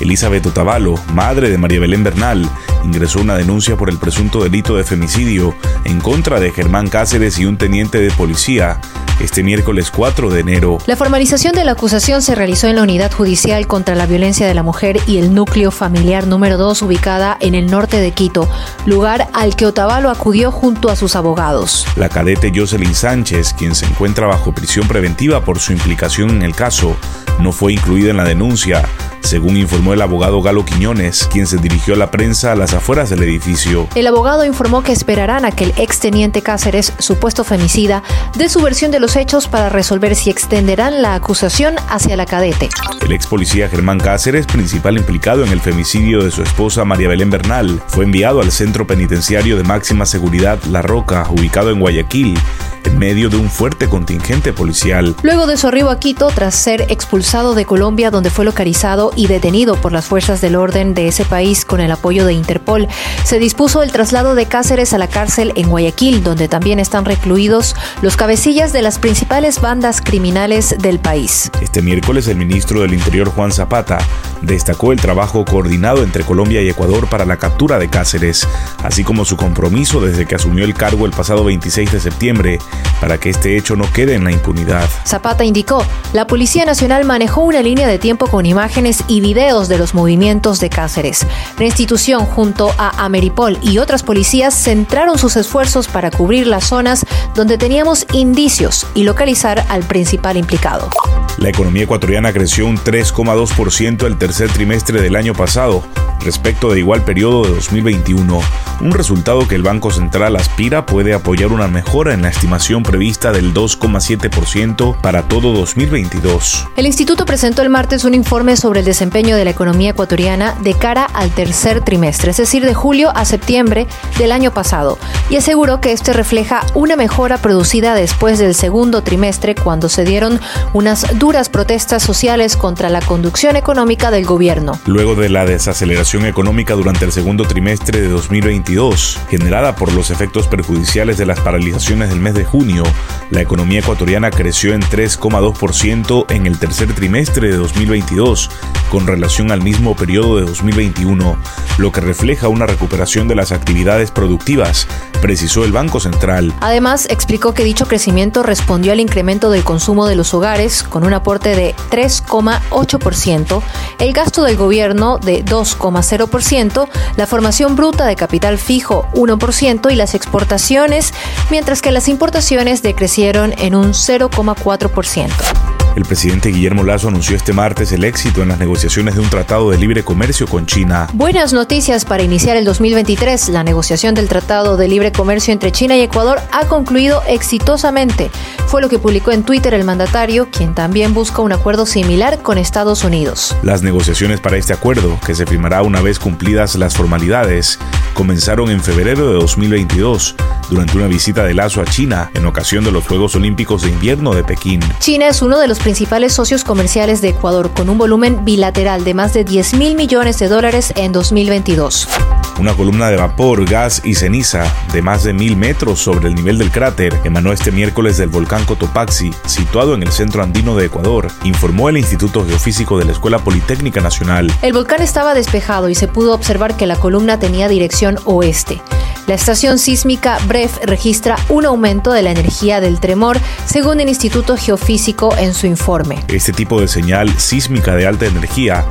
Elizabeth Otavalo, madre de María Belén Bernal, ingresó una denuncia por el presunto delito de femicidio en contra de Germán Cáceres y un teniente de policía este miércoles 4 de enero. La formalización de la acusación se realizó en la Unidad Judicial contra la Violencia de la Mujer y el Núcleo Familiar número 2 ubicada en el norte de Quito, lugar al que Otavalo acudió junto a sus abogados. La cadete Jocelyn Sánchez, quien se encuentra bajo prisión preventiva por su implicación en el caso, no fue incluida en la denuncia según informó el abogado Galo Quiñones, quien se dirigió a la prensa a las afueras del edificio. El abogado informó que esperarán a que el exteniente Cáceres, supuesto femicida, dé su versión de los hechos para resolver si extenderán la acusación hacia la cadete. El ex policía Germán Cáceres, principal implicado en el femicidio de su esposa María Belén Bernal, fue enviado al centro penitenciario de máxima seguridad La Roca, ubicado en Guayaquil, en medio de un fuerte contingente policial. Luego de su arribo a Quito, tras ser expulsado de Colombia, donde fue localizado y detenido por las fuerzas del orden de ese país con el apoyo de Interpol, se dispuso el traslado de Cáceres a la cárcel en Guayaquil, donde también están recluidos los cabecillas de las principales bandas criminales del país. Este miércoles el ministro del Interior Juan Zapata destacó el trabajo coordinado entre Colombia y Ecuador para la captura de Cáceres, así como su compromiso desde que asumió el cargo el pasado 26 de septiembre para que este hecho no quede en la impunidad. Zapata indicó, la Policía Nacional manejó una línea de tiempo con imágenes y videos de los movimientos de Cáceres. La institución, junto a Ameripol y otras policías, centraron sus esfuerzos para cubrir las zonas donde teníamos indicios y localizar al principal implicado. La economía ecuatoriana creció un 3,2% el tercer trimestre del año pasado, respecto de igual periodo de 2021, un resultado que el Banco Central aspira puede apoyar una mejora en la estimación prevista del 2,7% para todo 2022. El instituto presentó el martes un informe sobre el desempeño de la economía ecuatoriana de cara al tercer trimestre, es decir, de julio a septiembre del año pasado, y aseguró que este refleja una mejora producida después del segundo trimestre cuando se dieron unas duras protestas sociales contra la conducción económica del gobierno. Luego de la desaceleración económica durante el segundo trimestre de 2022, generada por los efectos perjudiciales de las paralizaciones del mes de junio, la economía ecuatoriana creció en 3,2% en el tercer trimestre de 2022 con relación al mismo periodo de 2021, lo que refleja una recuperación de las actividades productivas, precisó el Banco Central. Además, explicó que dicho crecimiento respondió al incremento del consumo de los hogares con un aporte de 3,8%, el gasto del gobierno de 2,0%, la formación bruta de capital fijo 1% y las exportaciones, mientras que las importaciones decrecieron en un 0,4%. El presidente Guillermo Lazo anunció este martes el éxito en las negociaciones de un tratado de libre comercio con China. Buenas noticias para iniciar el 2023. La negociación del tratado de libre comercio entre China y Ecuador ha concluido exitosamente. Fue lo que publicó en Twitter el mandatario, quien también busca un acuerdo similar con Estados Unidos. Las negociaciones para este acuerdo, que se firmará una vez cumplidas las formalidades, comenzaron en febrero de 2022 durante una visita de Lazo a China en ocasión de los Juegos Olímpicos de Invierno de Pekín. China es uno de los principales socios comerciales de Ecuador con un volumen bilateral de más de 10 mil millones de dólares en 2022. Una columna de vapor, gas y ceniza de más de mil metros sobre el nivel del cráter emanó este miércoles del volcán Cotopaxi, situado en el centro andino de Ecuador, informó el Instituto Geofísico de la Escuela Politécnica Nacional. El volcán estaba despejado y se pudo observar que la columna tenía dirección oeste. La estación sísmica BREF registra un aumento de la energía del tremor, según el Instituto Geofísico en su informe. Este tipo de señal sísmica de alta energía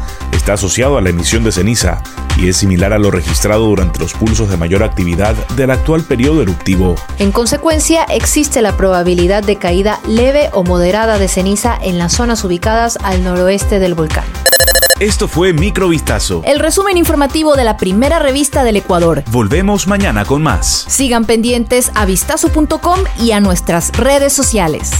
está asociado a la emisión de ceniza y es similar a lo registrado durante los pulsos de mayor actividad del actual periodo eruptivo. En consecuencia, existe la probabilidad de caída leve o moderada de ceniza en las zonas ubicadas al noroeste del volcán. Esto fue Microvistazo. El resumen informativo de la primera revista del Ecuador. Volvemos mañana con más. Sigan pendientes a vistazo.com y a nuestras redes sociales.